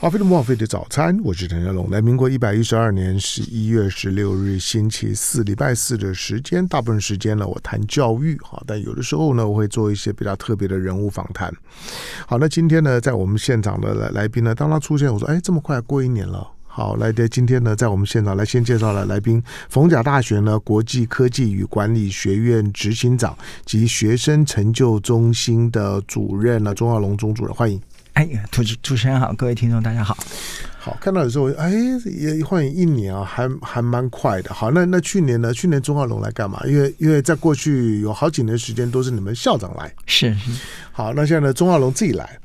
花费的莫菲的早餐，我是陈家龙。来，民国一百一十二年十一月十六日星期四，礼拜四的时间，大部分时间呢，我谈教育哈，但有的时候呢，我会做一些比较特别的人物访谈。好，那今天呢，在我们现场的来来宾呢，当他出现，我说，哎，这么快过一年了。好，来的今天呢，在我们现场来先介绍了来宾，逢甲大学呢国际科技与管理学院执行长及学生成就中心的主任呢，钟耀龙钟主任，欢迎。哎，主持主持人好，各位听众大家好。好，看到的时候，哎，也换一年啊，还还蛮快的。好，那那去年呢？去年钟浩龙来干嘛？因为因为在过去有好几年时间都是你们校长来。是是。好，那现在呢，钟浩龙自己来。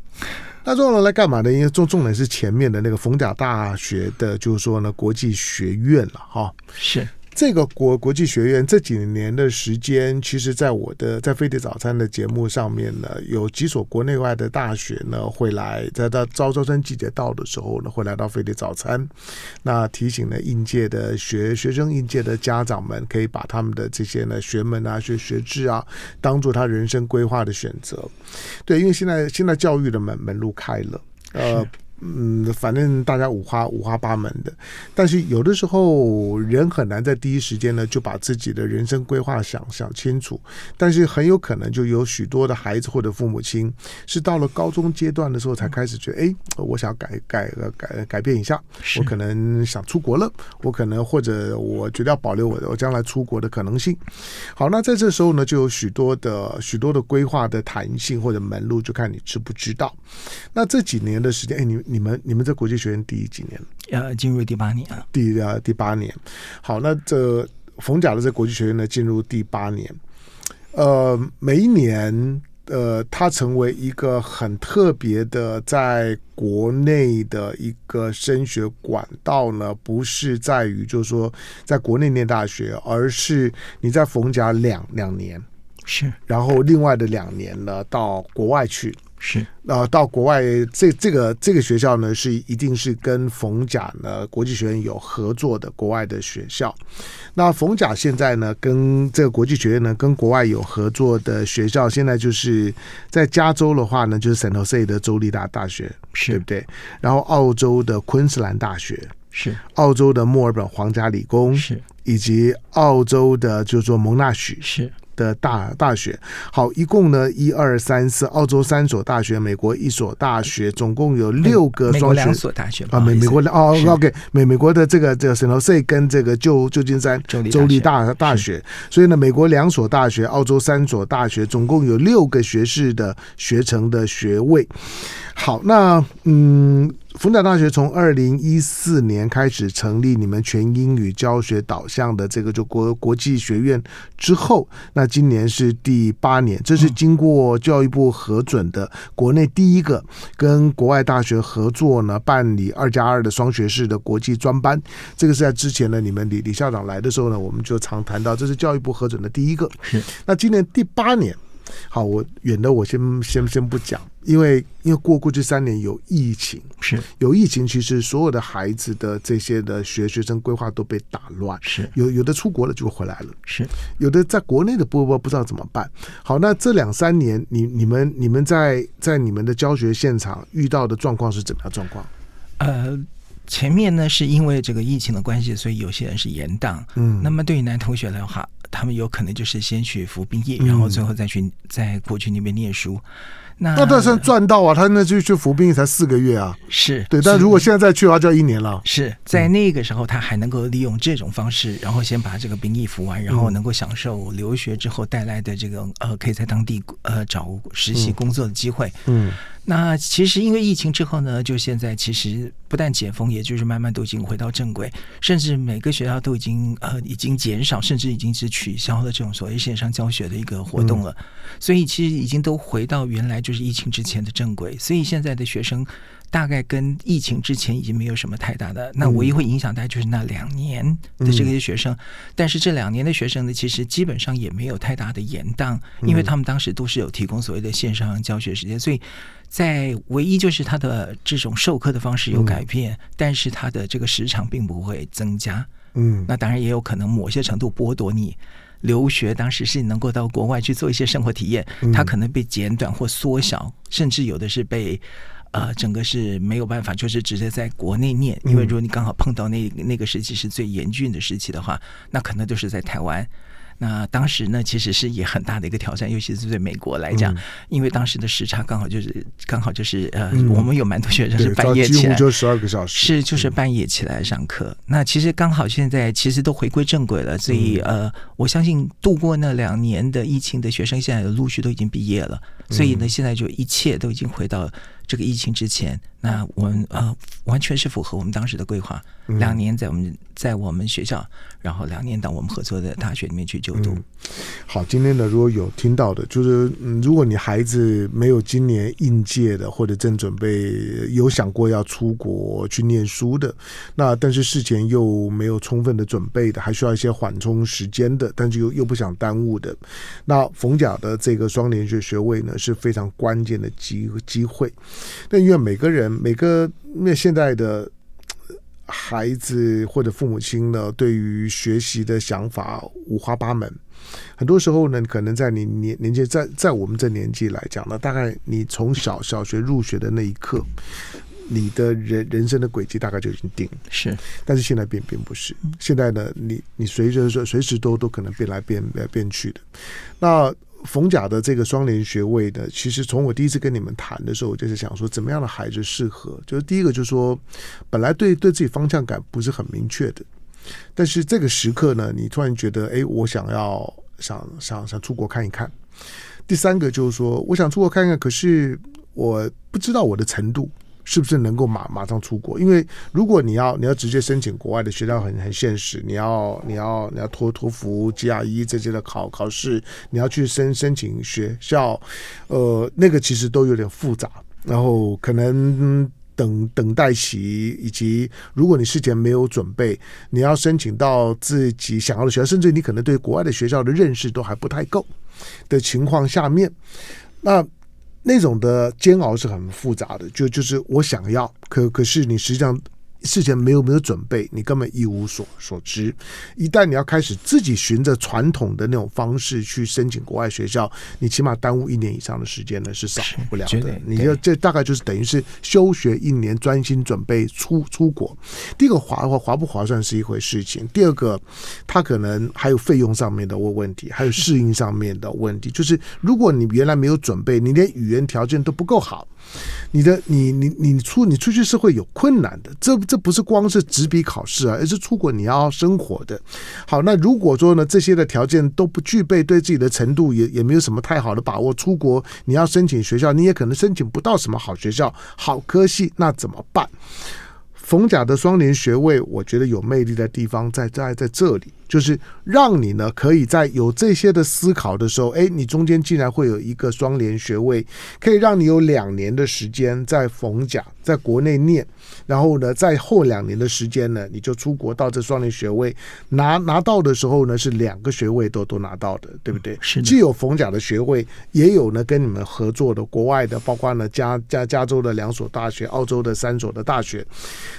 那钟浩龙来干嘛呢？因为重重点是前面的那个逢甲大学的，就是说呢，国际学院了哈。是。这个国国际学院这几年的时间，其实，在我的在飞碟早餐的节目上面呢，有几所国内外的大学呢会来，在到招招生季节到的时候呢，会来到飞碟早餐，那提醒呢应届的学学生、应届的家长们，可以把他们的这些呢学门啊、学学制啊，当做他人生规划的选择。对，因为现在现在教育的门门路开了，呃。嗯，反正大家五花五花八门的，但是有的时候人很难在第一时间呢就把自己的人生规划想想清楚，但是很有可能就有许多的孩子或者父母亲是到了高中阶段的时候才开始觉得，哎，我想改改改改变一下，我可能想出国了，我可能或者我觉得要保留我的我将来出国的可能性。好，那在这时候呢，就有许多的许多的规划的弹性或者门路，就看你知不知道。那这几年的时间，哎，你。你们你们在国际学院第几年？呃，进入第八年了。第呃第八年，好，那这冯甲的这国际学院呢，进入第八年。呃，每一年，呃，它成为一个很特别的，在国内的一个升学管道呢，不是在于就是说在国内念大学，而是你在冯甲两两年是，然后另外的两年呢，到国外去。是，呃，到国外这这个这个学校呢，是一定是跟冯甲呢国际学院有合作的国外的学校。那冯甲现在呢，跟这个国际学院呢，跟国外有合作的学校，现在就是在加州的话呢，就是 San Jose 的州立大大学，是对不对？然后澳洲的昆士兰大学是，澳洲的墨尔本皇家理工是，以及澳洲的就是说蒙纳许是。的大大学，好，一共呢一二三四，澳洲三所大学，美国一所大学，总共有六个双学两所大学啊，美美国的哦，OK，美美国的这个这个 San Jose 跟这个旧旧金山州立大大学，所以呢，美国两所大学，澳洲三所大学，总共有六个学士的学成的学位。好，那嗯。逢甲大学从二零一四年开始成立你们全英语教学导向的这个就国国际学院之后，那今年是第八年，这是经过教育部核准的国内第一个跟国外大学合作呢办理二加二的双学士的国际专班。这个是在之前呢，你们李李校长来的时候呢，我们就常谈到，这是教育部核准的第一个。是，那今年第八年。好，我远的我先先先不讲，因为因为过过去三年有疫情，是有疫情，其实所有的孩子的这些的学学生规划都被打乱，是有有的出国了就回来了，是有的在国内的不不不知道怎么办。好，那这两三年你你们你们在在你们的教学现场遇到的状况是怎么样状况？呃，前面呢是因为这个疫情的关系，所以有些人是延档，嗯，那么对于男同学的话。他们有可能就是先去服兵役，然后最后再去在过去那边念书。那那倒算赚到啊！他那就去服兵役才四个月啊，是对。但如果现在再去的话，就要一年了。是在那个时候，他还能够利用这种方式，然后先把这个兵役服完，然后能够享受留学之后带来的这个呃，可以在当地呃找实习工作的机会。嗯。那其实因为疫情之后呢，就现在其实不但解封，也就是慢慢都已经回到正轨，甚至每个学校都已经呃已经减少，甚至已经是取消了这种所谓线上教学的一个活动了。所以其实已经都回到原来就是疫情之前的正轨。所以现在的学生大概跟疫情之前已经没有什么太大的，那唯一会影响大概就是那两年的这些学生。但是这两年的学生呢，其实基本上也没有太大的延宕，因为他们当时都是有提供所谓的线上教学时间，所以。在唯一就是他的这种授课的方式有改变，嗯，但是他的这个时长并不会增加。嗯，那当然也有可能某些程度剥夺你留学当时是能够到国外去做一些生活体验，它可能被剪短或缩小，甚至有的是被呃，整个是没有办法，就是直接在国内念，因为如果你刚好碰到那那个时期是最严峻的时期的话，那可能就是在台湾。那当时呢，其实是也很大的一个挑战，尤其是对美国来讲，嗯、因为当时的时差刚好就是刚好就是呃，嗯、我们有蛮多学生是半夜起来，就十二个小时，是就是半夜起来上课。嗯、那其实刚好现在其实都回归正轨了，所以呃，我相信度过那两年的疫情的学生，现在陆续都已经毕业了，所以呢，现在就一切都已经回到这个疫情之前。那我们呃完全是符合我们当时的规划，两年在我们在我们学校，然后两年到我们合作的大学里面去就读。嗯、好，今天呢，如果有听到的，就是嗯，如果你孩子没有今年应届的，或者正准备有想过要出国去念书的，那但是事前又没有充分的准备的，还需要一些缓冲时间的，但是又又不想耽误的，那冯甲的这个双联学学位呢是非常关键的机机会。但因为每个人。每个那现在的孩子或者父母亲呢，对于学习的想法五花八门。很多时候呢，可能在你年年纪在在我们这年纪来讲呢，大概你从小小学入学的那一刻，你的人人生的轨迹大概就已经定了。是，但是现在并并不是。现在呢，你你随着说随时都都可能变来变来变去的。那。逢甲的这个双联学位的，其实从我第一次跟你们谈的时候，我就是想说，怎么样的孩子适合？就是第一个，就是说，本来对对自己方向感不是很明确的，但是这个时刻呢，你突然觉得，哎，我想要想想想出国看一看。第三个就是说，我想出国看一看，可是我不知道我的程度。是不是能够马马上出国？因为如果你要你要直接申请国外的学校很，很现实。你要你要你要托托福、GRE 这些的考考试，你要去申申请学校，呃，那个其实都有点复杂。然后可能等等待期，以及如果你事前没有准备，你要申请到自己想要的学校，甚至你可能对国外的学校的认识都还不太够的情况下面，那。那种的煎熬是很复杂的，就就是我想要，可可是你实际上。事前没有没有准备，你根本一无所所知。一旦你要开始自己循着传统的那种方式去申请国外学校，你起码耽误一年以上的时间呢，是少不了的。你就这大概就是等于是休学一年，专心准备出出国。第一个划划划不划算是一回事情，第二个他可能还有费用上面的问问题，还有适应上面的问题。就是如果你原来没有准备，你连语言条件都不够好。你的你你你出你出去是会有困难的，这这不是光是纸笔考试啊，而是出国你要生活的。好，那如果说呢，这些的条件都不具备，对自己的程度也也没有什么太好的把握，出国你要申请学校，你也可能申请不到什么好学校、好科系，那怎么办？逢甲的双联学位，我觉得有魅力的地方在在在这里。就是让你呢，可以在有这些的思考的时候，哎，你中间竟然会有一个双联学位，可以让你有两年的时间在逢甲在国内念，然后呢，在后两年的时间呢，你就出国到这双联学位拿拿到的时候呢，是两个学位都都拿到的，对不对？是。既有冯甲的学位，也有呢跟你们合作的国外的，包括呢加加加州的两所大学，澳洲的三所的大学。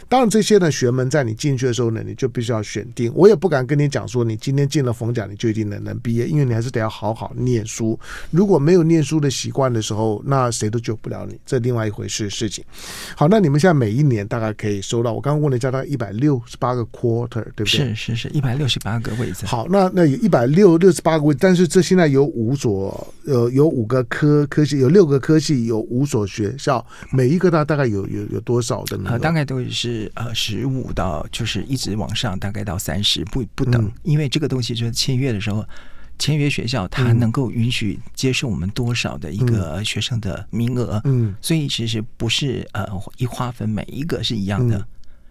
当然这些呢学门在你进去的时候呢，你就必须要选定。我也不敢跟你讲。说你今天进了冯甲，你就一定能能毕业，因为你还是得要好好念书。如果没有念书的习惯的时候，那谁都救不了你，这另外一回事事情。好，那你们现在每一年大概可以收到，我刚刚问了一下，大概一百六十八个 quarter，对不对？是是是，一百六十八个位置。好，那那有一百六六十八个位置，但是这现在有五所，呃，有五个科科系，有六个科系，有五所学校，每一个大大概有有有多少的呢？呃，大概都是呃十五到就是一直往上，大概到三十不不等。嗯因为这个东西就是签约的时候，签约学校它能够允许接受我们多少的一个学生的名额，嗯，所以其实不是呃一划分每一个是一样的，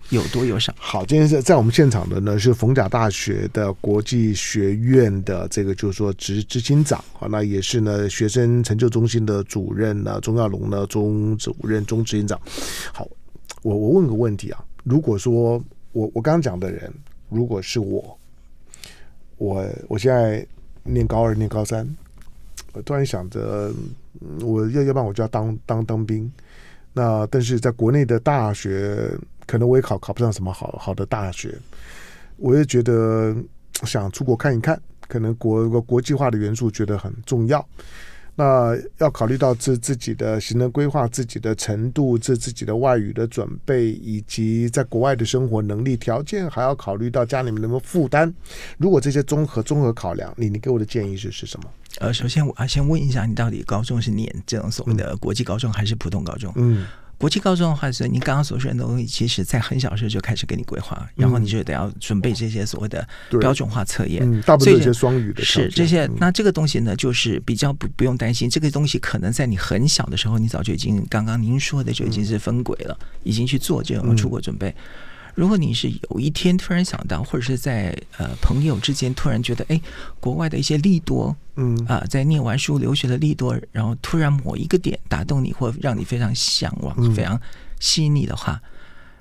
有多有少。好，今天是在我们现场的呢是逢甲大学的国际学院的这个就是说执执行长啊，那也是呢学生成就中心的主任呢钟耀龙呢钟主任钟执行长。好，我我问个问题啊，如果说我我刚刚讲的人如果是我。我我现在念高二，念高三，我突然想着，我要要不然我就要当当当兵。那但是在国内的大学，可能我也考考不上什么好好的大学。我也觉得想出国看一看，可能国国际化的元素觉得很重要。那要考虑到自自己的行程规划、自己的程度、自自己的外语的准备，以及在国外的生活能力条件，还要考虑到家里面能不能负担。如果这些综合综合考量，你你给我的建议是是什么？呃，首先我要先问一下，你到底高中是念这种所谓的国际高中还是普通高中？嗯。国际高中的话，是你刚刚所说的东西，其实在很小的时候就开始给你规划，然后你就得要准备这些所谓的标准化测验。嗯，大部分这些双语的是这些。那这个东西呢，就是比较不不用担心，这个东西可能在你很小的时候，你早就已经刚刚您说的就已经是分轨了，已经去做这种出国准备。如果你是有一天突然想到，或者是在呃朋友之间突然觉得，哎，国外的一些利多，嗯。啊、呃，在念完书留学的利多，然后突然某一个点打动你，或让你非常向往、非常吸引你的话，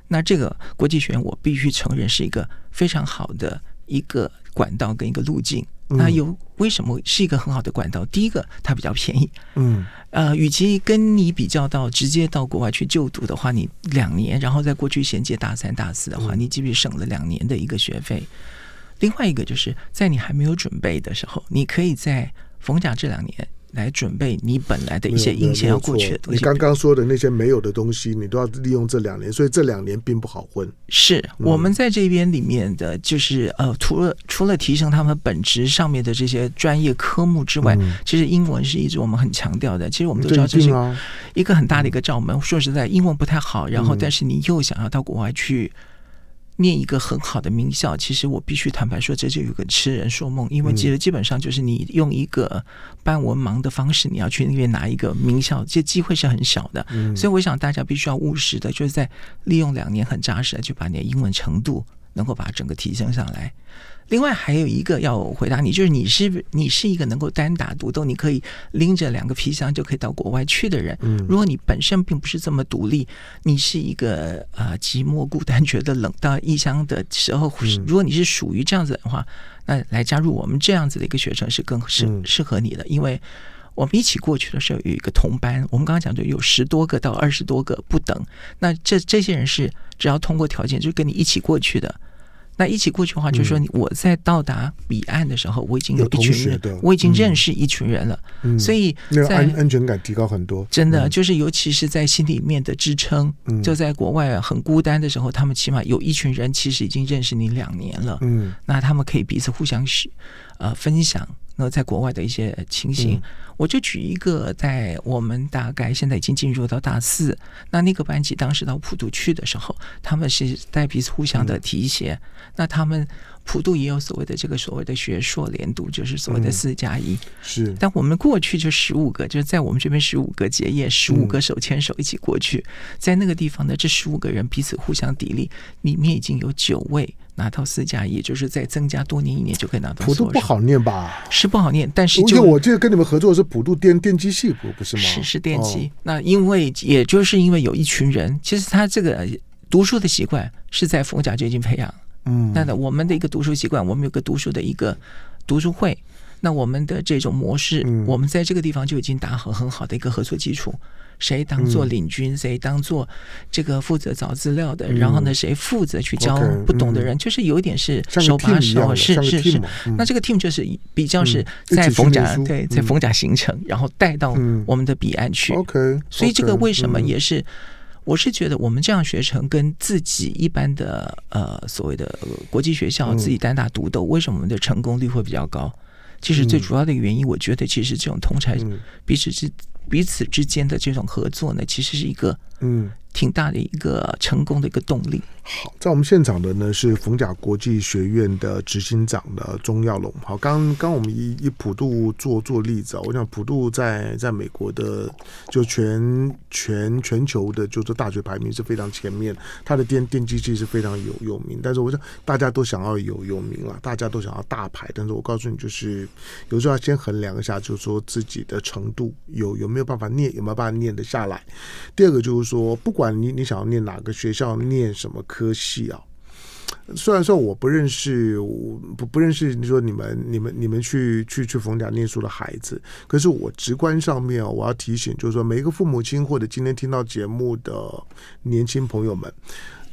那这个国际学院我必须承认是一个非常好的一个管道跟一个路径。那有为什么是一个很好的管道？第一个，它比较便宜。嗯，呃，与其跟你比较到直接到国外去就读的话，你两年，然后再过去衔接大三、大四的话，你基本省了两年的一个学费。另外一个就是在你还没有准备的时候，你可以在逢甲这两年。来准备你本来的一些印象要过去的东西。你刚刚说的那些没有的东西，你都要利用这两年，所以这两年并不好混。是我们在这边里面的，就是呃，除了除了提升他们本职上面的这些专业科目之外，其实英文是一直我们很强调的。其实我们都知道这是一个很大的一个罩门。说实在，英文不太好，然后但是你又想要到国外去。念一个很好的名校，其实我必须坦白说，这就有个痴人说梦，因为其实基本上就是你用一个半文盲的方式，你要去那边拿一个名校，这机会是很小的。所以我想大家必须要务实的，就是在利用两年很扎实的，就把你的英文程度能够把整个提升上来。另外还有一个要回答你，就是你是你是一个能够单打独斗，你可以拎着两个皮箱就可以到国外去的人。嗯如果你本身并不是这么独立，你是一个呃寂寞孤单、觉得冷到异乡的时候，如果你是属于这样子的话，那来加入我们这样子的一个学程是更适适合你的，因为我们一起过去的时候有一个同班，我们刚刚讲的有十多个到二十多个不等，那这这些人是只要通过条件，就跟你一起过去的。那一起过去的话，就是说，我在到达彼岸的时候，我已经有一群人，我已经认识一群人了，所以在安安全感提高很多。真的，就是尤其是在心里面的支撑，就在国外很孤单的时候，他们起码有一群人，其实已经认识你两年了。嗯，那他们可以彼此互相许呃分享。那在国外的一些情形，我就举一个，在我们大概现在已经进入到大四，那那个班级当时到普渡去的时候，他们是在彼此互相的提携。那他们普渡也有所谓的这个所谓的学硕连读，就是所谓的四加一。是，但我们过去就十五个，就是在我们这边十五个结业，十五个手牵手一起过去，在那个地方呢，这十五个人彼此互相砥砺，里面已经有九位。拿到四加一，就是再增加多念一年就可以拿到。普渡不好念吧？是不好念，但是就我记得跟你们合作的是普渡电电机系，不不是吗？是是电机。哦、那因为也就是因为有一群人，其实他这个读书的习惯是在逢甲就已经培养。嗯，那我们的一个读书习惯，我们有个读书的一个读书会，那我们的这种模式，嗯、我们在这个地方就已经打好很好的一个合作基础。谁当做领军，嗯、谁当做这个负责找资料的，嗯、然后呢，谁负责去教不懂的人，嗯、就是有一点是手把手，是是是。嗯、那这个 team 就是比较是在逢甲，嗯、对，在逢甲形成，然后带到我们的彼岸去。OK，嗯、所以这个为什么也是，我是觉得我们这样学成跟自己一般的呃所谓的国际学校自己单打独斗，为什么我们的成功率会比较高？其实最主要的原因，我觉得其实这种同才彼此之。彼此之间的这种合作呢，其实是一个嗯。挺大的一个成功的一个动力。好，在我们现场的呢是逢甲国际学院的执行长的钟耀龙。好，刚刚我们以以普渡做做例子啊，我想普渡在在美国的就全全全球的就是大学排名是非常前面，它的电电机系是非常有有名。但是我想大家都想要有有名了，大家都想要大牌。但是我告诉你，就是有时候要先衡量一下，就是说自己的程度有有没有办法念，有没有办法念得下来。第二个就是说，不管你你想要念哪个学校，念什么科系啊？虽然说我不认识，我不不认识你说你们你们你们去去去逢甲念书的孩子，可是我直观上面我要提醒，就是说每一个父母亲或者今天听到节目的年轻朋友们，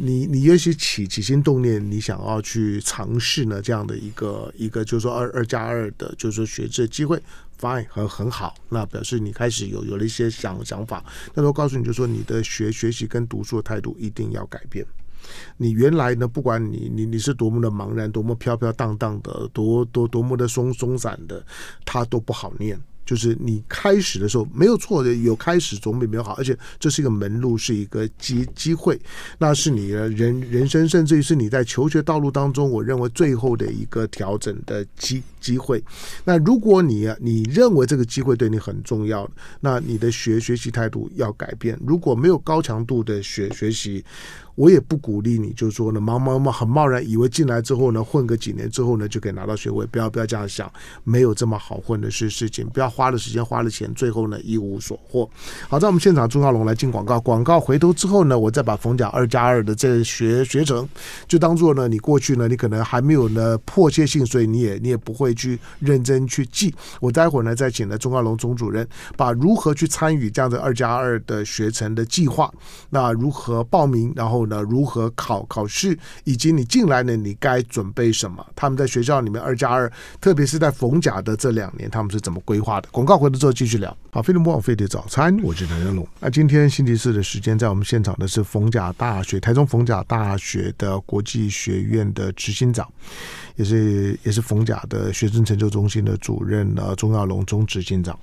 你你也许起起心动念，你想要去尝试呢这样的一个一个就是说二二加二的，就是说学这机会，fine 很很好，那表示你开始有有了一些想想法，但是我告诉你，就是说你的学学习跟读书的态度一定要改变。你原来呢，不管你你你是多么的茫然，多么飘飘荡荡的，多多多么的松松散的，它都不好念。就是你开始的时候没有错的，有开始总比没有好，而且这是一个门路，是一个机机会，那是你的人人生，甚至于是你在求学道路当中，我认为最后的一个调整的机机会。那如果你你认为这个机会对你很重要，那你的学学习态度要改变。如果没有高强度的学学习，我也不鼓励你，就是说呢，茫茫茫很贸然以为进来之后呢，混个几年之后呢，就可以拿到学位。不要不要这样想，没有这么好混的事事情。不要花了时间花了钱，最后呢一无所获。好，在我们现场，钟耀龙来进广告，广告回头之后呢，我再把逢甲二加二的这学学程，就当做呢你过去呢，你可能还没有呢迫切性，所以你也你也不会去认真去记。我待会儿呢再请了钟耀龙钟主任，把如何去参与这样的二加二的学程的计划，那如何报名，然后。呢？如何考考试，以及你进来呢？你该准备什么？他们在学校里面二加二，特别是在逢甲的这两年，他们是怎么规划的？广告回来之后继续聊。好，飞碟魔王飞碟早餐，我是谭家龙。那今天星期四的时间，在我们现场的是逢甲大学台中逢甲大学的国际学院的执行长，也是也是逢甲的学生成就中心的主任呢，钟耀龙钟执行长。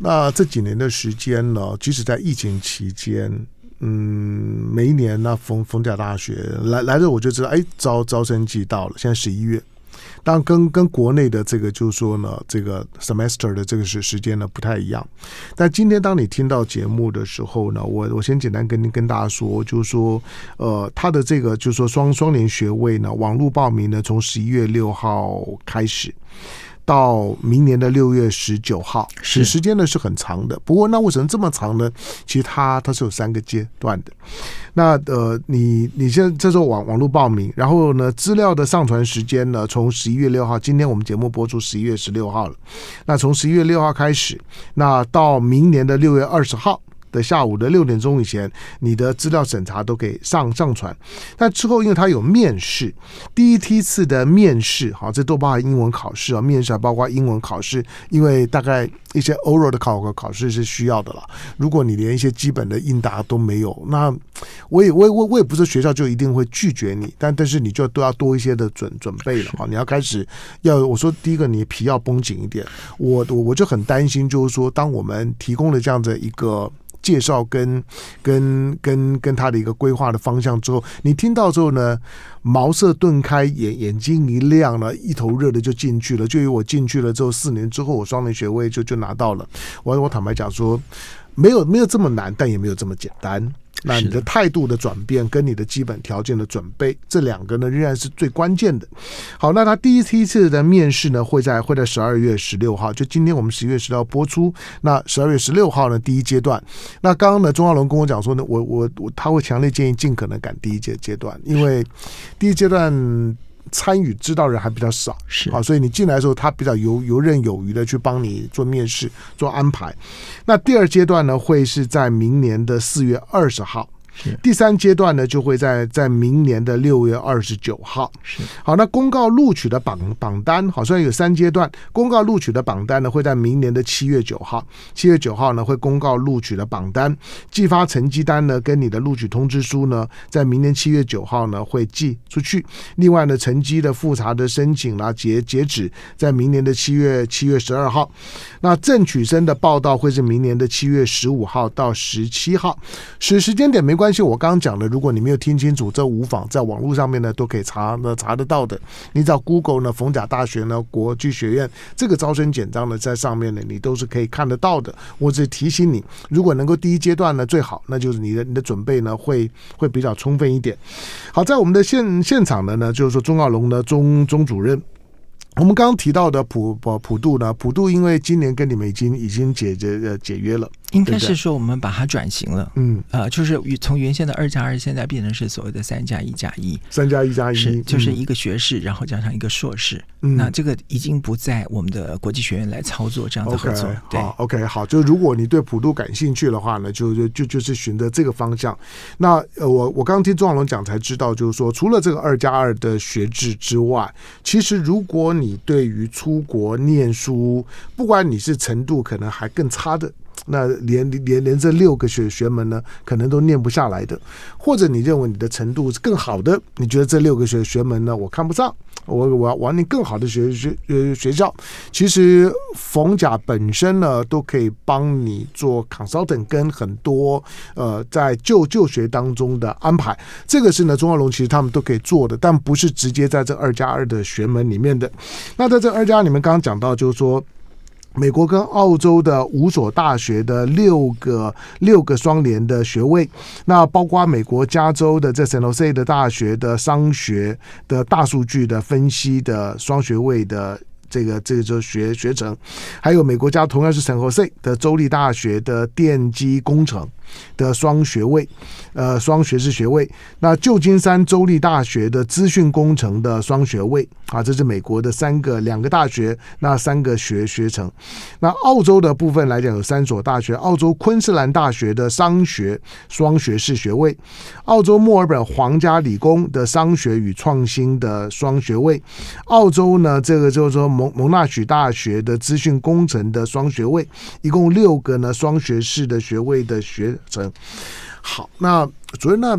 那这几年的时间呢，即使在疫情期间。嗯，每一年那逢逢甲大学来来的，我就知道，哎，招招生季到了，现在十一月，当然跟跟国内的这个就是说呢，这个 semester 的这个时时间呢不太一样。但今天当你听到节目的时候呢，我我先简单跟跟大家说，就是说，呃，他的这个就是说双双联学位呢，网络报名呢，从十一月六号开始。到明年的六月十九号，时时间呢是很长的。不过那为什么这么长呢？其实它它是有三个阶段的。那呃，你你现在这时候网网络报名，然后呢，资料的上传时间呢，从十一月六号，今天我们节目播出十一月十六号了。那从十一月六号开始，那到明年的六月二十号。的下午的六点钟以前，你的资料审查都可以上上传。但之后，因为它有面试，第一梯次的面试，好，这都包含英文考试啊，面试还包括英文考试，因为大概一些 oral 的考核考试是需要的了。如果你连一些基本的应答都没有，那我也我也我我也不是学校就一定会拒绝你，但但是你就都要多一些的准准备了哈。你要开始要我说第一个，你皮要绷紧一点。我我我就很担心，就是说，当我们提供了这样的一个。介绍跟跟跟跟他的一个规划的方向之后，你听到之后呢，茅塞顿开，眼眼睛一亮了，一头热的就进去了。就以我进去了之后，四年之后我双联学位就就拿到了。我我坦白讲说，没有没有这么难，但也没有这么简单。那你的态度的转变跟你的基本条件的准备，这两个呢仍然是最关键的。好，那他第一梯次的面试呢会在会在十二月十六号，就今天我们十一月十六号播出。那十二月十六号呢第一阶段，那刚刚呢钟耀龙跟我讲说呢，我我我他会强烈建议尽可能赶第一阶阶段，因为第一阶段。参与知道人还比较少，是啊，所以你进来的时候，他比较游游刃有余的去帮你做面试、做安排。那第二阶段呢，会是在明年的四月二十号。第三阶段呢，就会在在明年的六月二十九号。是好，那公告录取的榜榜单，好像有三阶段。公告录取的榜单呢，会在明年的七月九号。七月九号呢，会公告录取的榜单，寄发成绩单呢，跟你的录取通知书呢，在明年七月九号呢会寄出去。另外呢，成绩的复查的申请啦，截截止在明年的七月七月十二号。那正取生的报道会是明年的七月十五号到十七号。时时间点没关系。我刚刚讲的，如果你没有听清楚，这无妨，在网络上面呢都可以查呢查得到的。你找 Google 呢，逢甲大学呢国际学院这个招生简章呢在上面呢，你都是可以看得到的。我只提醒你，如果能够第一阶段呢最好，那就是你的你的准备呢会会比较充分一点。好，在我们的现现场的呢，就是说钟耀龙的钟钟主任。我们刚刚提到的普普普渡呢，普渡因为今年跟你们已经已经解解呃解约了，应该是说我们把它转型了，嗯，呃，就是从原先的二加二，现在变成是所谓的三加一加一，三加一加一。是就是一个学士，然后加上一个硕士，嗯，那这个已经不在我们的国际学院来操作这样的合作。Okay, 对。好，OK，好，就如果你对普渡感兴趣的话呢，就就就就是循着这个方向。那呃，我我刚刚听钟小龙讲才知道，就是说除了这个二加二的学制之外，其实如果你对于出国念书，不管你是程度可能还更差的。那连连连这六个学学门呢，可能都念不下来的，或者你认为你的程度是更好的，你觉得这六个学学门呢，我看不上，我我要往你更好的学学呃学校。其实逢甲本身呢，都可以帮你做 consultant 跟很多呃在就就学当中的安排。这个是呢，钟华龙其实他们都可以做的，但不是直接在这二加二的学门里面的。那在这二加，二里面刚刚讲到，就是说。美国跟澳洲的五所大学的六个六个双联的学位，那包括美国加州的这 San Jose 的大学的商学的大数据的分析的双学位的这个这个就学学程，还有美国家同样是 San Jose 的州立大学的电机工程。的双学位，呃，双学士学位。那旧金山州立大学的资讯工程的双学位啊，这是美国的三个两个大学，那三个学学程。那澳洲的部分来讲，有三所大学：澳洲昆士兰大学的商学双学士学位，澳洲墨尔本皇家理工的商学与创新的双学位，澳洲呢，这个就是说蒙蒙纳许大学的资讯工程的双学位，一共六个呢双学士的学位的学。成好，那主任，那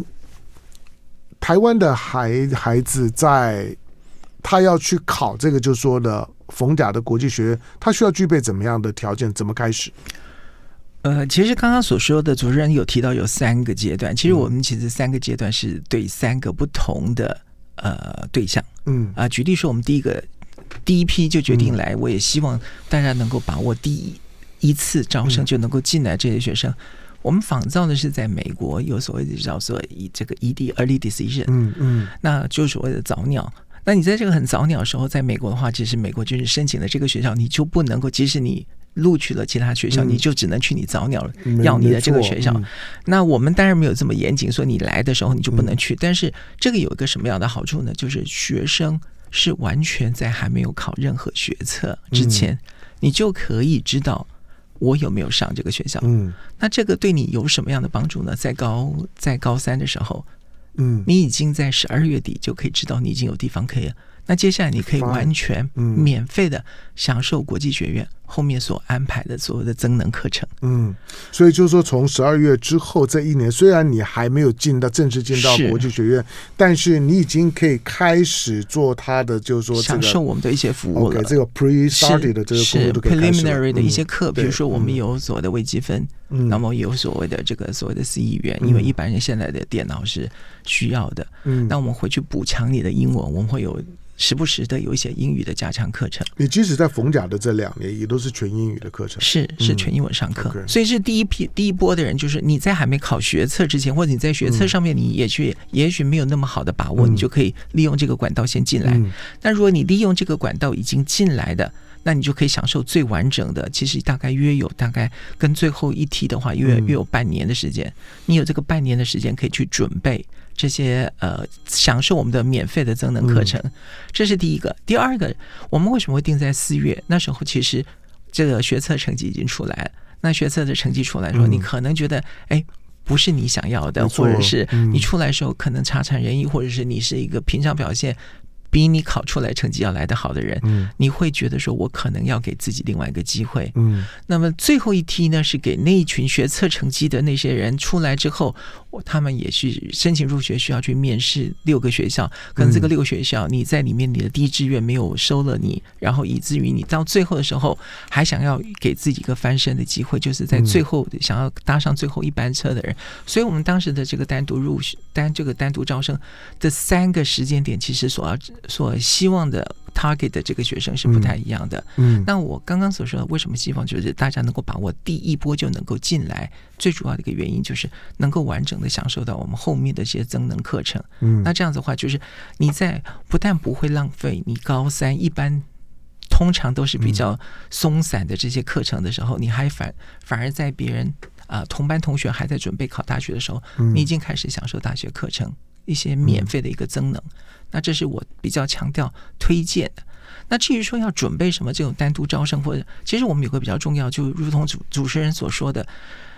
台湾的孩孩子在他要去考这个，就说的冯甲的国际学院，他需要具备怎么样的条件？怎么开始？呃，其实刚刚所说的主持人有提到有三个阶段，其实我们其实三个阶段是对三个不同的呃对象，嗯啊、呃，举例说，我们第一个第一批就决定来，我也希望大家能够把握第一一次招生就能够进来这些学生。我们仿造的是在美国有所谓的叫做以这个 ED early decision，嗯嗯，那就是所谓的早鸟。那你在这个很早鸟的时候，在美国的话，其实美国就是申请了这个学校，你就不能够，即使你录取了其他学校，你就只能去你早鸟要你的这个学校。那我们当然没有这么严谨，说你来的时候你就不能去。但是这个有一个什么样的好处呢？就是学生是完全在还没有考任何学测之前，你就可以知道。我有没有上这个学校？嗯，那这个对你有什么样的帮助呢？在高在高三的时候，嗯，你已经在十二月底就可以知道你已经有地方可以了。那接下来你可以完全免费的享受国际学院后面所安排的所有的增能课程。嗯，所以就是说，从十二月之后这一年，虽然你还没有进到正式进到国际学院，但是你已经可以开始做他的，就是说享受我们的一些服务了。这个 pre-study 的这个是 preliminary 的一些课，比如说我们有所谓的微积分，那么有所谓的这个所谓的 C 语言，因为一般人现在的电脑是需要的。嗯，那我们回去补强你的英文，我们会有。时不时的有一些英语的加强课程。你即使在逢甲的这两年，也都是全英语的课程。是是全英文上课，嗯 okay、所以是第一批第一波的人，就是你在还没考学测之前，或者你在学测上面，你也去、嗯、也许没有那么好的把握，你就可以利用这个管道先进来。嗯、但如果你利用这个管道已经进来的，那你就可以享受最完整的。其实大概约有大概跟最后一梯的话，约约有半年的时间。你有这个半年的时间可以去准备。这些呃，享受我们的免费的增能课程，这是第一个。第二个，我们为什么会定在四月？那时候其实这个学测成绩已经出来了。那学测的成绩出来说，你可能觉得哎，不是你想要的，或者是你出来的时候可能差强人意，或者是你是一个平常表现。比你考出来成绩要来得好的人，嗯，你会觉得说，我可能要给自己另外一个机会，嗯。那么最后一梯呢，是给那一群学测成绩的那些人出来之后，他们也是申请入学需要去面试六个学校，可能这个六个学校你在里面你的第一志愿没有收了你，然后以至于你到最后的时候还想要给自己一个翻身的机会，就是在最后想要搭上最后一班车的人。所以我们当时的这个单独入学单这个单独招生的三个时间点，其实所要。所希望的 target 的这个学生是不太一样的。嗯，那我刚刚所说的，为什么希望就是大家能够把握第一波就能够进来？最主要的一个原因就是能够完整的享受到我们后面的这些增能课程。嗯，那这样子的话，就是你在不但不会浪费你高三一般。通常都是比较松散的这些课程的时候，你还反反而在别人啊、呃、同班同学还在准备考大学的时候，你已经开始享受大学课程一些免费的一个增能。那这是我比较强调推荐的。那至于说要准备什么这种单独招生，或者其实我们有个比较重要，就如同主主持人所说的。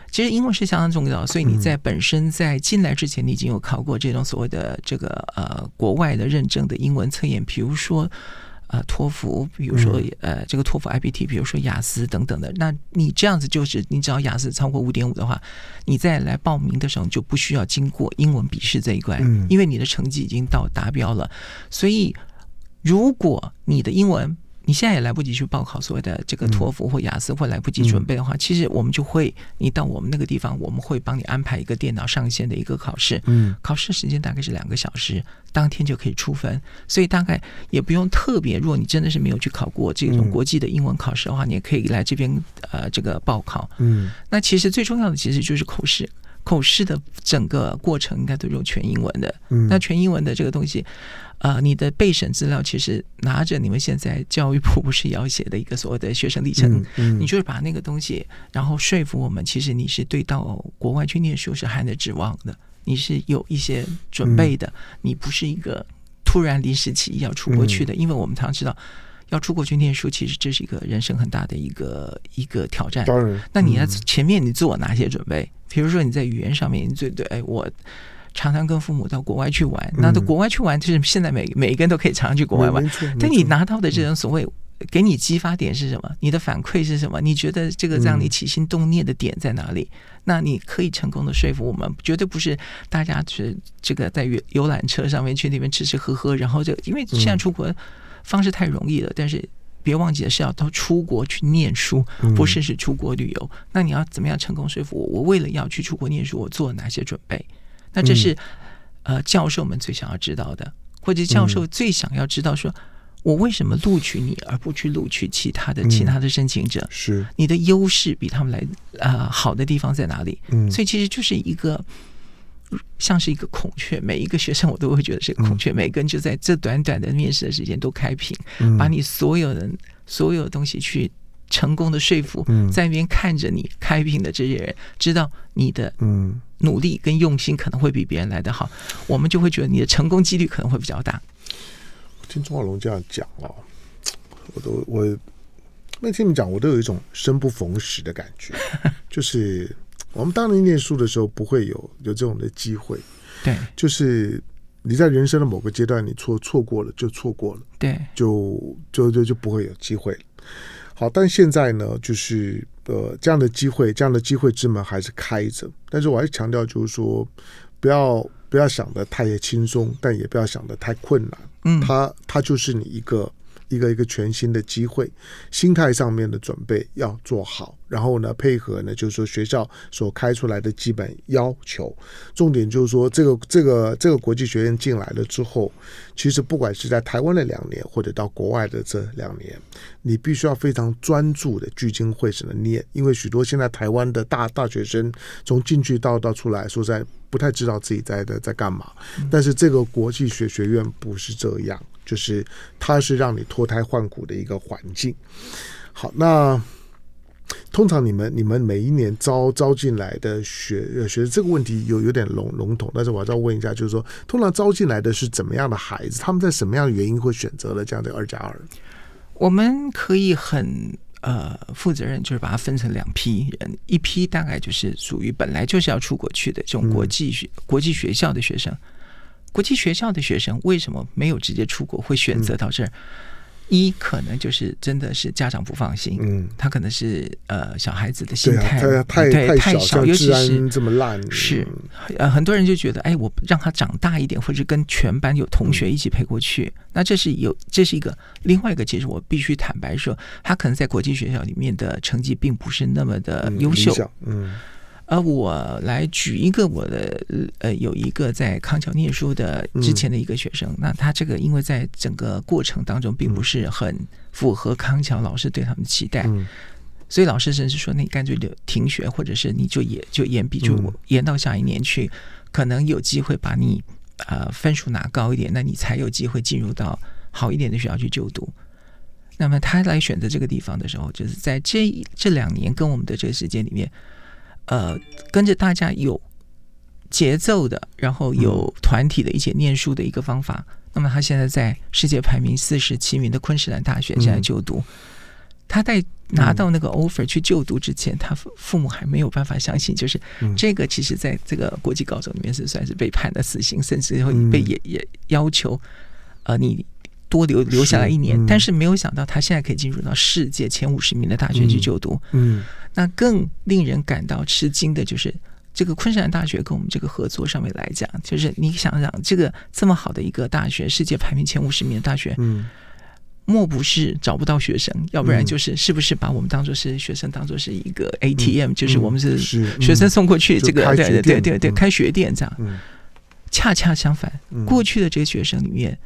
其实英文是相当重要，所以你在本身在进来之前，你已经有考过这种所谓的这个呃国外的认证的英文测验，比如说呃托福，比如说呃这个托福 IBT，比如说雅思等等的。那你这样子就是，你只要雅思超过五点五的话，你再来报名的时候就不需要经过英文笔试这一关，因为你的成绩已经到达标了。所以如果你的英文你现在也来不及去报考所谓的这个托福或雅思，或来不及准备的话，其实我们就会，你到我们那个地方，我们会帮你安排一个电脑上线的一个考试。嗯，考试时间大概是两个小时，当天就可以出分，所以大概也不用特别。如果你真的是没有去考过这种国际的英文考试的话，你也可以来这边呃这个报考。嗯，那其实最重要的其实就是口试。口试的整个过程应该都用全英文的，嗯，那全英文的这个东西，呃，你的备审资料其实拿着你们现在教育部不是要写的一个所谓的学生历程，嗯，你就是把那个东西，然后说服我们，其实你是对到国外去念书是还能指望的，你是有一些准备的，你不是一个突然临时起意要出国去的，因为我们常知道。要出国去念书，其实这是一个人生很大的一个一个挑战。当然，那你要前面你做哪些准备？比如说你在语言上面，你对对，哎，我常常跟父母到国外去玩。那到国外去玩，就是现在每每一个人都可以常常去国外玩。但你拿到的这种所谓给你激发点是什么？你的反馈是什么？你觉得这个让你起心动念的点在哪里？那你可以成功的说服我们，绝对不是大家去这个在游游览车上面去那边吃吃喝喝，然后就因为现在出国。方式太容易了，但是别忘记了是要到出国去念书，不是是出国旅游。嗯、那你要怎么样成功说服我？我为了要去出国念书，我做了哪些准备？那这是、嗯、呃教授们最想要知道的，或者教授最想要知道说，说我为什么录取你而不去录取其他的其他的申请者？嗯、是你的优势比他们来呃好的地方在哪里？嗯，所以其实就是一个。像是一个孔雀，每一个学生我都会觉得是个孔雀，嗯、每个人就在这短短的面试的时间都开屏，嗯、把你所有人所有的东西去成功的说服，嗯、在那边看着你开屏的这些人，知道你的嗯努力跟用心可能会比别人来的好，我们就会觉得你的成功几率可能会比较大。听钟浩龙这样讲哦，我都我没听你讲，我都有一种生不逢时的感觉，就是。我们当年念书的时候，不会有有这种的机会，对，就是你在人生的某个阶段，你错错过了就错过了，对，就就就就不会有机会了。好，但现在呢，就是呃，这样的机会，这样的机会之门还是开着。但是我还是强调，就是说，不要不要想的太轻松，但也不要想的太困难。嗯，它它就是你一个。一个一个全新的机会，心态上面的准备要做好，然后呢，配合呢，就是说学校所开出来的基本要求。重点就是说，这个这个这个国际学院进来了之后，其实不管是在台湾的两年，或者到国外的这两年，你必须要非常专注的聚精会神的念，因为许多现在台湾的大大学生从进去到到出来，说在不太知道自己在的在干嘛。但是这个国际学学院不是这样。就是它是让你脱胎换骨的一个环境。好，那通常你们你们每一年招招进来的学学这个问题有有点笼笼统，但是我要再问一下，就是说通常招进来的是怎么样的孩子？他们在什么样的原因会选择了这样的二加二？我们可以很呃负责任，就是把它分成两批人，一批大概就是属于本来就是要出国去的这种国际学、国际学校的学生。国际学校的学生为什么没有直接出国，会选择到这儿？嗯、一可能就是真的是家长不放心，嗯，他可能是呃小孩子的心态太对太太小，尤其是这么烂，是呃很多人就觉得，哎，我让他长大一点，或者跟全班有同学一起陪过去，嗯、那这是有这是一个另外一个，其实我必须坦白说，他可能在国际学校里面的成绩并不是那么的优秀，嗯。嗯而我来举一个我的呃，有一个在康桥念书的之前的一个学生，嗯、那他这个因为在整个过程当中并不是很符合康桥老师对他们的期待，嗯、所以老师甚至说，那你干脆就停学，或者是你就也就延毕，就延到下一年去，嗯、可能有机会把你呃分数拿高一点，那你才有机会进入到好一点的学校去就读。那么他来选择这个地方的时候，就是在这这两年跟我们的这个时间里面，呃，跟着大家有节奏的，然后有团体的一起念书的一个方法。嗯、那么他现在在世界排名四十七名的昆士兰大学现在就读。嗯、他在拿到那个 offer 去就读之前，他父母还没有办法相信，就是这个其实在这个国际高中里面是算是被判了死刑，甚至会被也也要求呃你。多留留下来一年，嗯、但是没有想到他现在可以进入到世界前五十名的大学去就读。嗯，嗯，那更令人感到吃惊的就是，这个昆山大学跟我们这个合作上面来讲，就是你想想，这个这么好的一个大学，世界排名前五十名的大学，嗯，莫不是找不到学生，要不然就是是不是把我们当做是学生，当做是一个 ATM，、嗯、就是我们是学生送过去这个，对对对对对，开学店这样。嗯、恰恰相反，过去的这些学生里面。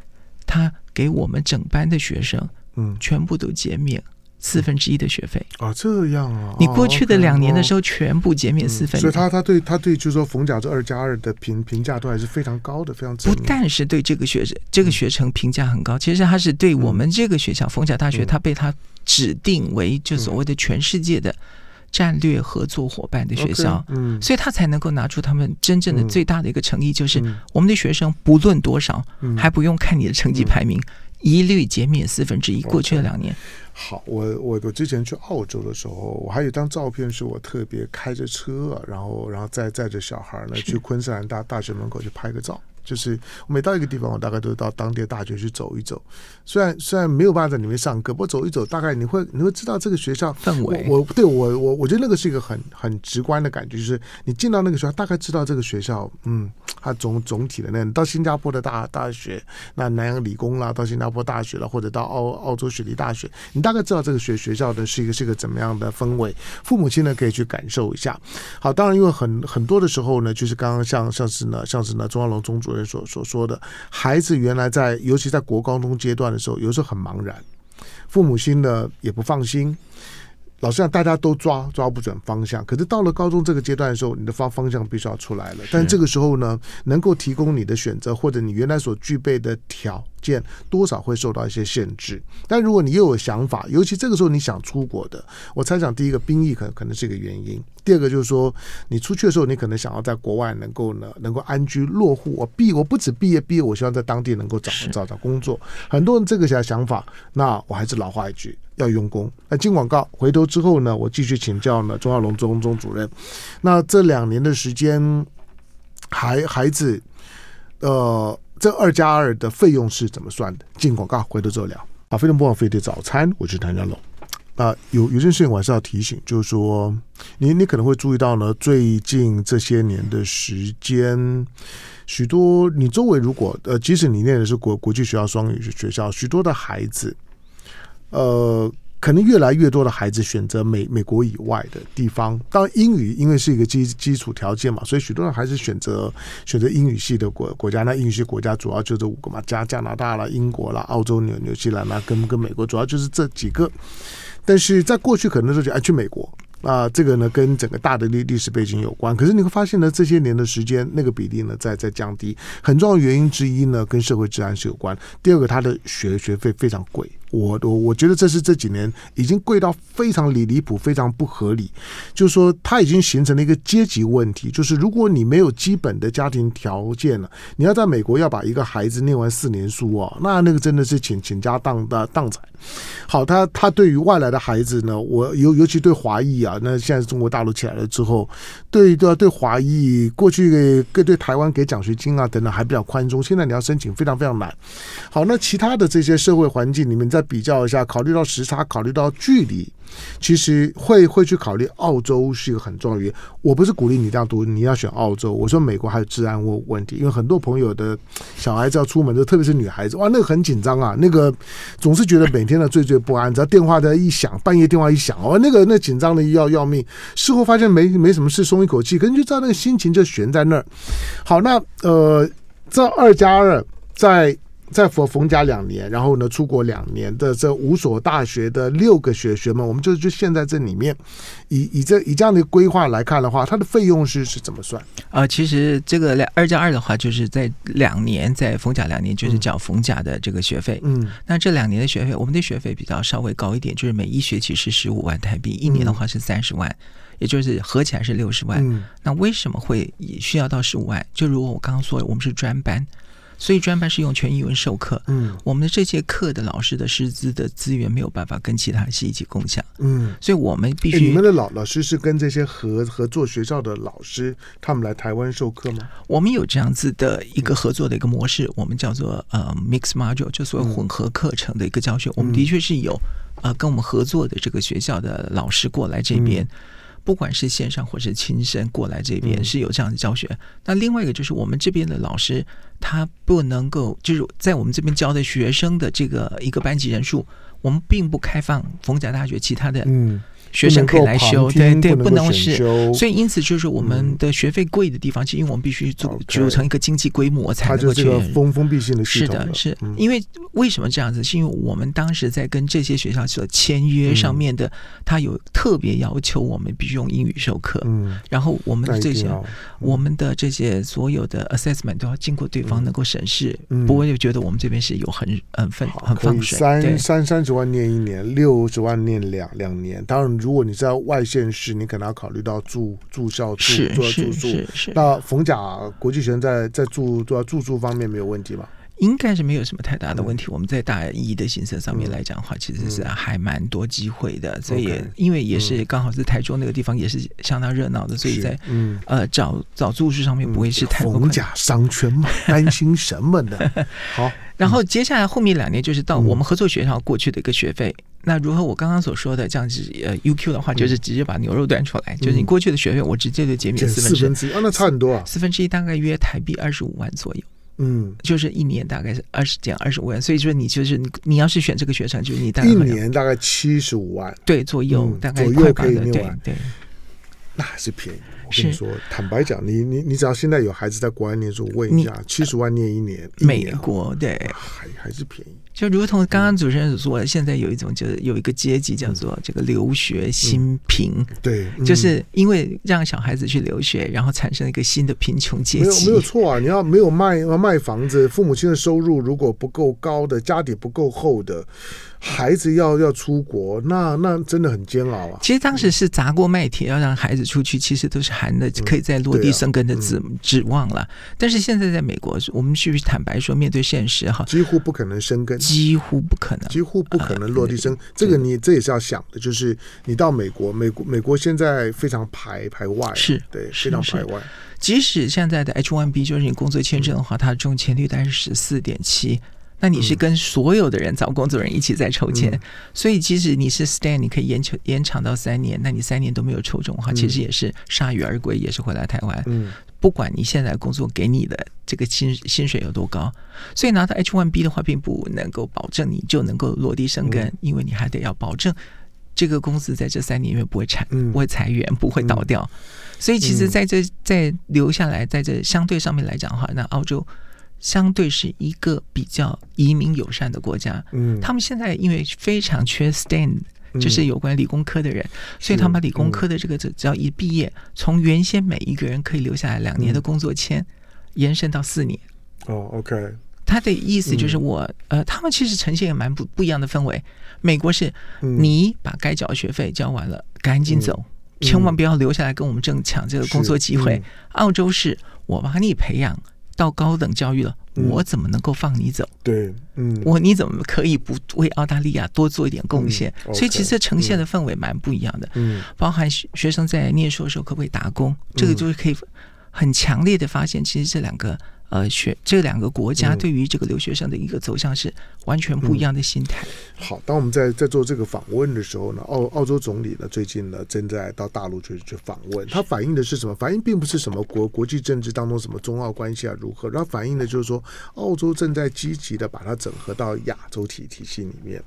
他给我们整班的学生，嗯，全部都减免四分之一的学费啊，这样啊，你过去的两年的时候，全部减免四分所以他他对他对就是说冯甲这二加二的评评价都还是非常高的，非常不但是对这个学生这个学程评价很高，其实他是对我们这个学校冯甲大学，他被他指定为就所谓的全世界的。战略合作伙伴的学校，嗯，所以他才能够拿出他们真正的最大的一个诚意，就是我们的学生不论多少，还不用看你的成绩排名，一律减免四分之一。过去的两年，好，我我我之前去澳洲的时候，我还有一张照片，是我特别开着车，然后然后再载着小孩呢去昆士兰大大学门口去拍个照。就是每到一个地方，我大概都到当地的大学去走一走。虽然虽然没有办法在里面上课，不过走一走，大概你会你会知道这个学校氛围。我对我我我觉得那个是一个很很直观的感觉，就是你进到那个学校，大概知道这个学校，嗯，它总总体的那。到新加坡的大大学，那南洋理工啦，到新加坡大学了，或者到澳澳洲雪梨大学，你大概知道这个学学校的是一个是一个怎么样的氛围。父母亲呢可以去感受一下。好，当然因为很很多的时候呢，就是刚刚像像是呢像是呢中央龙钟主任所所说的，孩子原来在尤其在国高中阶段的时候，有时候很茫然，父母心呢也不放心。老实讲，大家都抓抓不准方向。可是到了高中这个阶段的时候，你的方方向必须要出来了。但这个时候呢，能够提供你的选择，或者你原来所具备的条件，多少会受到一些限制。但如果你又有想法，尤其这个时候你想出国的，我猜想第一个兵役可能可能是一个原因。第二个就是说，你出去的时候，你可能想要在国外能够呢，能够安居落户。我毕我不止毕业毕业，我希望在当地能够找找找工作。很多人这个想法，那我还是老话一句。要用功。那进广告，回头之后呢，我继续请教呢，钟耀龙钟钟主任。那这两年的时间，孩孩子，呃，这二加二的费用是怎么算的？进广告，回头之后聊。啊，非常不枉费的早餐，我是谭家龙。啊，有有件事情我还是要提醒，就是说，你你可能会注意到呢，最近这些年的时间，许多你周围如果呃，即使你念的是国国际学校双语学校，许多的孩子。呃，可能越来越多的孩子选择美美国以外的地方。当然，英语因为是一个基基础条件嘛，所以许多人还是选择选择英语系的国国家。那英语系国家主要就这五个嘛，加加拿大啦、英国啦、澳洲、纽纽西兰啦，跟跟美国主要就是这几个。但是在过去可能都是爱去美国。啊，这个呢跟整个大的历历史背景有关。可是你会发现呢，这些年的时间，那个比例呢在在降低。很重要原因之一呢，跟社会治安是有关。第二个，它的学学费非常贵。我我我觉得这是这几年已经贵到非常离离谱，非常不合理。就是说，它已经形成了一个阶级问题。就是如果你没有基本的家庭条件了，你要在美国要把一个孩子念完四年书哦，那那个真的是倾倾家荡荡荡产。好，他他对于外来的孩子呢，我尤尤其对华裔啊。那现在中国大陆起来了之后，对对对，华裔过去给对台湾给奖学金啊等等还比较宽松，现在你要申请非常非常难。好，那其他的这些社会环境里面在比较一下，考虑到时差，考虑到距离。其实会会去考虑澳洲是一个很重要的原因。我不是鼓励你这样读，你要选澳洲。我说美国还有治安问问题，因为很多朋友的小孩子要出门，就特别是女孩子，哇，那个很紧张啊，那个总是觉得每天的惴惴不安。只要电话在一响，半夜电话一响，哦，那个那紧张的要要命。事后发现没没什么事，松一口气，可能就知道那个心情就悬在那儿。好，那呃，这二加二在。在佛逢甲两年，然后呢出国两年的这五所大学的六个学学们，我们就就现在这里面，以以这以这样的规划来看的话，它的费用是是怎么算？啊、呃，其实这个两二加二的话，就是在两年在逢甲两年，就是缴逢甲的这个学费。嗯，那这两年的学费，我们的学费比较稍微高一点，就是每一学期是十五万台币，一年的话是三十万，也就是合起来是六十万。嗯，那为什么会需要到十五万？就如果我刚刚说，我们是专班。所以专班是用全英文授课，嗯，我们的这节课的老师的师资的资源没有办法跟其他系一起共享，嗯，所以我们必须。你们的老老师是跟这些合合作学校的老师，他们来台湾授课吗？我们有这样子的一个合作的一个模式，我们叫做呃 mix module，就所谓混合课程的一个教学。我们的确是有呃跟我们合作的这个学校的老师过来这边。不管是线上或是亲身过来这边是有这样的教学。嗯、那另外一个就是我们这边的老师，他不能够就是在我们这边教的学生的这个一个班级人数，我们并不开放逢甲大学其他的。嗯。学生可以来修，对对，不能是，所以因此就是我们的学费贵的地方，是因为我们必须组组成一个经济规模才能够去封封闭性的系统。是的，是因为为什么这样子？是因为我们当时在跟这些学校所签约上面的，他有特别要求，我们必须用英语授课。嗯，然后我们的这些我们的这些所有的 assessment 都要经过对方能够审视，不会就觉得我们这边是有很很分很放水。三三三十万念一年，六十万念两两年，当然。如果你在外县市，你可能要考虑到住住校住住住宿。那逢甲国际学生在在住住住宿方面没有问题吗？应该是没有什么太大的问题。我们在大一的行程上面来讲的话，其实是还蛮多机会的。所以因为也是刚好是台中那个地方也是相当热闹的，所以在嗯呃找找住宿上面不会是太逢甲商圈嘛，担心什么呢？好，然后接下来后面两年就是到我们合作学校过去的一个学费。那如何我刚刚所说的这样子呃，UQ 的话，就是直接把牛肉端出来，嗯、就是你过去的学费，我直接就减免四分之一。四分之一啊，那差很多啊。四分之一大概约台币二十五万左右。嗯，就是一年大概是二十减二十五万，所以说你就是你你要是选这个学程，就是你大概一年大概七十五万，对左右，嗯、大概左右可以对。那还是便宜。我跟你说，坦白讲，你你你只要现在有孩子在国外念书，我问一下，七十万念一年，美国对，还还是便宜。就如同刚刚主持人所说的，现在有一种就是有一个阶级叫做这个留学新贫，对，就是因为让小孩子去留学，然后产生一个新的贫穷阶级。没有没有错啊！你要没有卖卖房子，父母亲的收入如果不够高的，家底不够厚的。孩子要要出国，那那真的很煎熬啊！其实当时是砸锅卖铁要让孩子出去，其实都是含的可以在落地生根的指、指望了。但是现在在美国，我们是不是坦白说，面对现实哈，几乎不可能生根，几乎不可能，几乎不可能落地生。呃、这个你这也是要想的，就是你到美国，美国美国现在非常排排外，是对，非常排外。即使现在的 H1B 就是你工作签证的话，嗯、它的中签率大概是十四点七。那你是跟所有的人找工作人一起在抽签，嗯、所以即使你是 stand，你可以延长延长到三年，那你三年都没有抽中的话，其实也是铩羽而归，也是回来台湾。嗯，不管你现在工作给你的这个薪薪水有多高，所以拿到 H1B 的话，并不能够保证你就能够落地生根，嗯、因为你还得要保证这个公司在这三年里面不会裁、嗯、不会裁员，不会倒掉。嗯、所以其实在这在留下来，在这相对上面来讲的话，那澳洲。相对是一个比较移民友善的国家，嗯，他们现在因为非常缺 STEM，就是有关理工科的人，所以他们把理工科的这个只只要一毕业，从原先每一个人可以留下来两年的工作签，延伸到四年。哦，OK，他的意思就是我，呃，他们其实呈现也蛮不不一样的氛围。美国是你把该缴的学费交完了，赶紧走，千万不要留下来跟我们争抢这个工作机会。澳洲是我把你培养。到高等教育了，我怎么能够放你走？对，嗯，我你怎么可以不为澳大利亚多做一点贡献？所以其实呈现的氛围蛮不一样的。嗯，包含学学生在念书的时候可不可以打工？这个就是可以很强烈的发现，其实这两个。呃，学这两个国家对于这个留学生的一个走向是完全不一样的心态。好，当我们在在做这个访问的时候呢，澳澳洲总理呢最近呢正在到大陆去去访问，他反映的是什么？反映并不是什么国国际政治当中什么中澳关系啊如何，他反映的就是说澳洲正在积极的把它整合到亚洲体体系里面。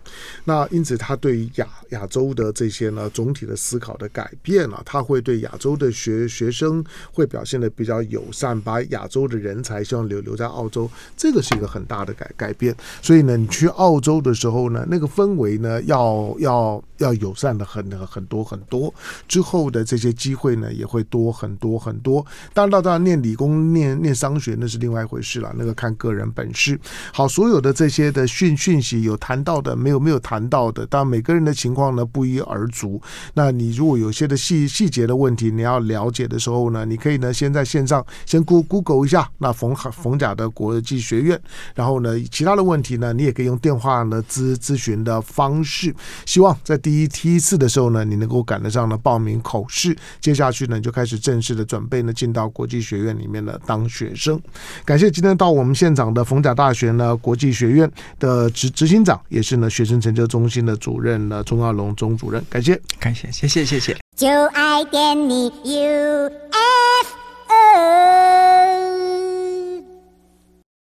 那因此，他对于亚亚洲的这些呢总体的思考的改变啊，他会对亚洲的学学生会表现的比较友善，把亚洲的人才。希望留留在澳洲，这个是一个很大的改改变。所以呢，你去澳洲的时候呢，那个氛围呢，要要要友善的很很多很多。之后的这些机会呢，也会多很多很多。当然，到这儿念理工、念念商学，那是另外一回事了，那个看个人本事。好，所有的这些的讯讯息有谈到的，没有没有谈到的，当然每个人的情况呢不一而足。那你如果有些的细细节的问题，你要了解的时候呢，你可以呢先在线上先 Google 一下那逢 逢甲的国际学院，然后呢其他的问题呢，你也可以用电话呢咨咨询的方式。希望在第一梯次的时候呢，你能够赶得上呢报名口试，接下去呢就开始正式的准备呢进到国际学院里面呢当学生。感谢今天到我们现场的逢甲大学呢国际学院的执执行长，也是呢学生成就中心的主任呢钟耀龙钟主任，感谢，感谢，谢谢，谢谢。就爱点你 UFO。